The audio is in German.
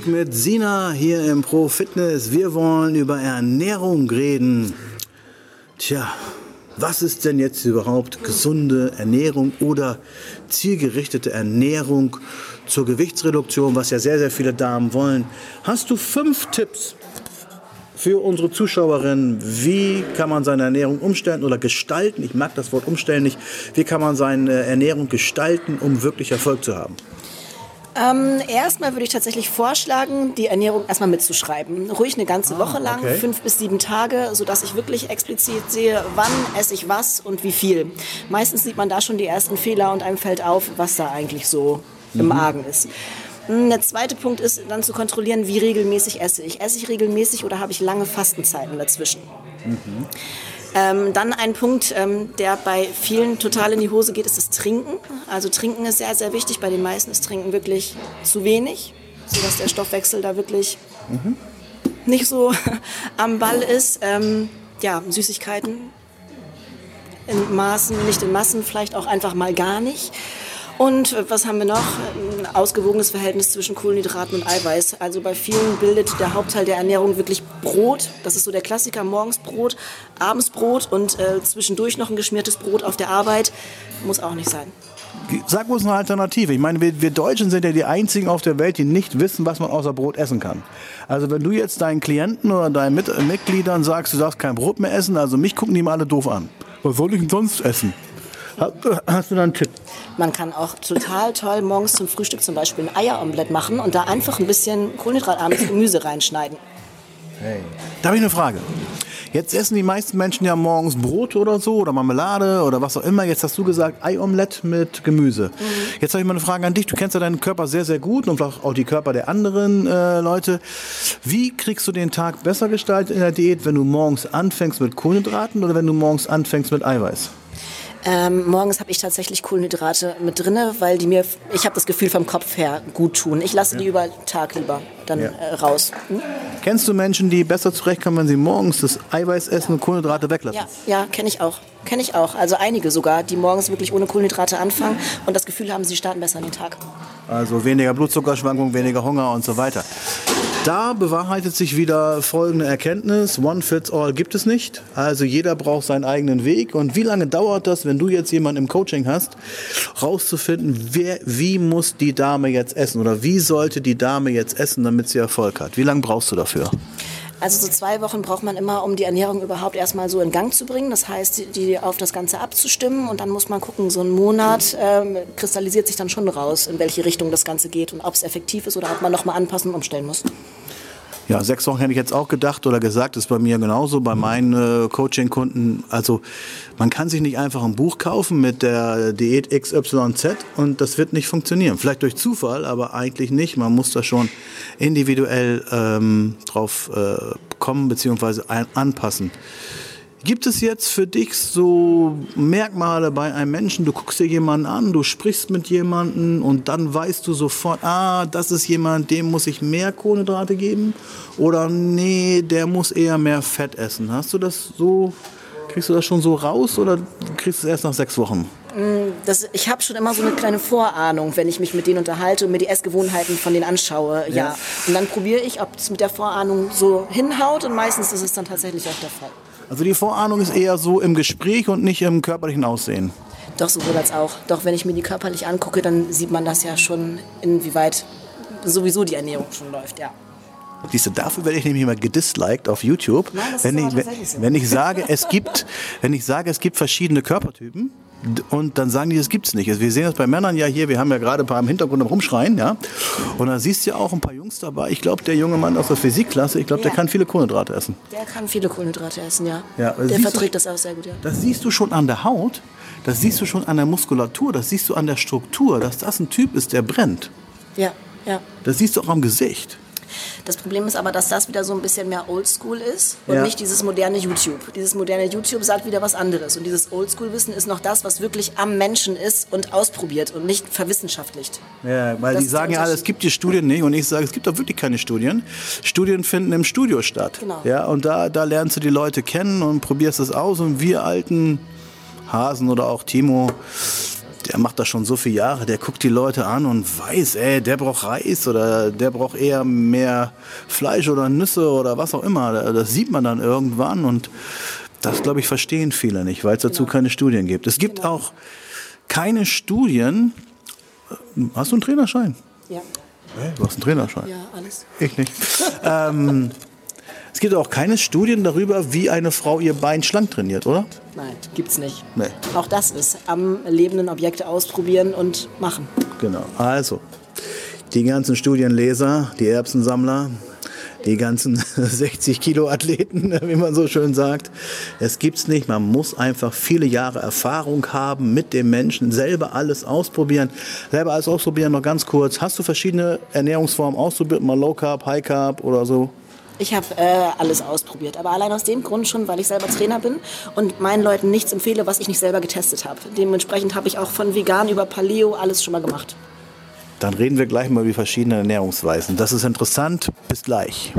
zurück mit Sina hier im Pro Fitness. Wir wollen über Ernährung reden. Tja, was ist denn jetzt überhaupt gesunde Ernährung oder zielgerichtete Ernährung zur Gewichtsreduktion, was ja sehr, sehr viele Damen wollen? Hast du fünf Tipps für unsere Zuschauerinnen, wie kann man seine Ernährung umstellen oder gestalten? Ich mag das Wort umstellen nicht. Wie kann man seine Ernährung gestalten, um wirklich Erfolg zu haben? Ähm, erstmal würde ich tatsächlich vorschlagen, die Ernährung erstmal mitzuschreiben. Ruhig eine ganze Woche Ah, lang, okay. fünf bis sieben Tage, sodass ich wirklich explizit sehe, wann esse ich was und wie viel. Meistens sieht man da schon die ersten Fehler und einem fällt auf, was da eigentlich so im Mhm. Argen ist. Hm, Der zweite Punkt ist dann zu kontrollieren, wie regelmäßig esse ich. Esse ich regelmäßig oder habe ich lange Fastenzeiten dazwischen? Ähm, dann ein Punkt, ähm, der bei vielen total in die Hose geht, ist das Trinken. Also Trinken ist sehr, sehr wichtig. Bei den meisten ist Trinken wirklich zu wenig, sodass der Stoffwechsel da wirklich nicht so am Ball ist. Ähm, ja, Süßigkeiten in Maßen, nicht in Massen, vielleicht auch einfach mal gar nicht. Und äh, was haben wir noch? Ein ausgewogenes Verhältnis zwischen Kohlenhydraten und Eiweiß. Also bei vielen bildet der Hauptteil der Ernährung wirklich Brot. Das ist so der Klassiker, morgens Brot, abends Brot und äh, zwischendurch noch ein geschmiertes Brot auf der Arbeit. Muss auch nicht sein. Sag uns eine Alternative. Ich meine, wir, wir Deutschen sind ja die einzigen auf der Welt, die nicht wissen, was man außer Brot essen kann. Also wenn du jetzt deinen Klienten oder deinen Mit Mitgliedern sagst, du darfst kein Brot mehr essen, also mich gucken die mal alle doof an. Was soll ich denn sonst essen? Hast, hast du da einen Tipp? Man kann auch total toll morgens zum Frühstück zum Beispiel ein Eieromelett machen und da einfach ein bisschen kohlenhydratarmes Gemüse reinschneiden. Da habe ich eine Frage. Jetzt essen die meisten Menschen ja morgens Brot oder so oder Marmelade oder was auch immer. Jetzt hast du gesagt Eiomelett mit Gemüse. Jetzt habe ich mal eine Frage an dich. Du kennst ja deinen Körper sehr, sehr gut und vielleicht auch die Körper der anderen äh, Leute. Wie kriegst du den Tag besser gestaltet in der Diät, wenn du morgens anfängst mit Kohlenhydraten oder wenn du morgens anfängst mit Eiweiß? Ähm, morgens habe ich tatsächlich Kohlenhydrate mit drinne, weil die mir, ich habe das Gefühl vom Kopf her gut tun. Ich lasse die über den Tag lieber dann Ja. äh, raus. Hm? Kennst du Menschen, die besser zurechtkommen, wenn sie morgens das Eiweiß essen und Kohlenhydrate weglassen? Ja, ja kenne ich auch. Kenne ich auch. Also einige sogar, die morgens wirklich ohne Kohlenhydrate anfangen und das Gefühl haben, sie starten besser in den Tag. Also weniger Blutzuckerschwankungen, weniger Hunger und so weiter. Da bewahrheitet sich wieder folgende Erkenntnis. One fits all gibt es nicht. Also jeder braucht seinen eigenen Weg. Und wie lange dauert das, wenn du jetzt jemanden im Coaching hast, rauszufinden, wer, wie muss die Dame jetzt essen oder wie sollte die Dame jetzt essen, damit sie Erfolg hat? Wie lange brauchst du dafür? Also so zwei Wochen braucht man immer, um die Ernährung überhaupt erstmal so in Gang zu bringen. Das heißt, die, die auf das Ganze abzustimmen und dann muss man gucken, so einen Monat ähm, kristallisiert sich dann schon raus, in welche Richtung das Ganze geht und ob es effektiv ist oder ob man nochmal anpassen und umstellen muss. Ja, sechs Wochen hätte ich jetzt auch gedacht oder gesagt, ist bei mir genauso, bei meinen äh, Coaching-Kunden. Also man kann sich nicht einfach ein Buch kaufen mit der Diät XYZ und das wird nicht funktionieren. Vielleicht durch Zufall, aber eigentlich nicht. Man muss da schon individuell ähm, drauf äh, kommen bzw. anpassen. Gibt es jetzt für dich so Merkmale bei einem Menschen, du guckst dir jemanden an, du sprichst mit jemandem und dann weißt du sofort, ah, das ist jemand, dem muss ich mehr Kohlenhydrate geben oder nee, der muss eher mehr Fett essen. Hast du das so, kriegst du das schon so raus oder kriegst du es erst nach sechs Wochen? Das, ich habe schon immer so eine kleine Vorahnung, wenn ich mich mit denen unterhalte und mir die Essgewohnheiten von denen anschaue. Ja. Ja. Und dann probiere ich, ob es mit der Vorahnung so hinhaut und meistens ist es dann tatsächlich auch der Fall. Also die Vorahnung ist eher so im Gespräch und nicht im körperlichen Aussehen. Doch, sowohl als auch. Doch, wenn ich mir die körperlich angucke, dann sieht man das ja schon, inwieweit sowieso die Ernährung schon läuft, ja. Siehst du, dafür werde ich nämlich immer gedisliked auf YouTube. Nein, wenn, ich, wenn, so. wenn ich sage, es gibt, wenn ich sage, es gibt verschiedene Körpertypen und dann sagen die, das gibt's nicht. Also wir sehen das bei Männern ja hier, wir haben ja gerade ein paar im Hintergrund am rumschreien, ja. Und da siehst du ja auch ein paar Jungs dabei. Ich glaube, der junge Mann aus der Physikklasse, ich glaube, der Ja. kann viele Kohlenhydrate essen. Der kann viele Kohlenhydrate essen, ja. Ja, der siehst du- verträgt das auch sehr gut, ja. Das siehst du schon an der Haut, das siehst du schon an der Muskulatur, das siehst du an der Struktur, dass das ein Typ ist, der brennt. Ja, ja. Das siehst du auch am Gesicht. Das Problem ist aber, dass das wieder so ein bisschen mehr Oldschool ist und Ja. nicht dieses moderne YouTube. Dieses moderne YouTube sagt wieder was anderes. Und dieses Oldschool-Wissen ist noch das, was wirklich am Menschen ist und ausprobiert und nicht verwissenschaftlicht. Ja, weil Das die sagen ja alle, es Unterschied. gibt die Studien nicht und ich sage, es gibt doch wirklich keine Studien. Studien finden im Studio statt. Genau. Ja, und da, da lernst du die Leute kennen und probierst es aus und wir alten Hasen oder auch Timo, der macht das schon so viele Jahre, der guckt die Leute an und weiß, ey, der braucht Reis oder der braucht eher mehr Fleisch oder Nüsse oder was auch immer. Das sieht man dann irgendwann und das, glaube ich, verstehen viele nicht, weil es dazu genau. keine Studien gibt. Es gibt genau. auch keine Studien. Hast du einen Trainerschein? Ja. Hey, du hast einen Trainerschein. Ja, alles. Ich nicht. ähm, es gibt auch keine Studien darüber, wie eine Frau ihr Bein schlank trainiert, oder? Nein, gibt's nicht. Nee. Auch das ist am lebenden Objekt ausprobieren und machen. Genau. Also, die ganzen Studienleser, die Erbsensammler, die ganzen 60 Kilo Athleten, wie man so schön sagt. Es gibt's nicht. Man muss einfach viele Jahre Erfahrung haben mit dem Menschen, selber alles ausprobieren. Selber alles ausprobieren, noch ganz kurz. Hast du verschiedene Ernährungsformen ausprobiert? Mal Low Carb, High Carb oder so? Ich habe äh, alles ausprobiert, aber allein aus dem Grund schon, weil ich selber Trainer bin und meinen Leuten nichts empfehle, was ich nicht selber getestet habe. Dementsprechend habe ich auch von vegan über Paleo alles schon mal gemacht. Dann reden wir gleich mal über verschiedene Ernährungsweisen. Das ist interessant. Bis gleich.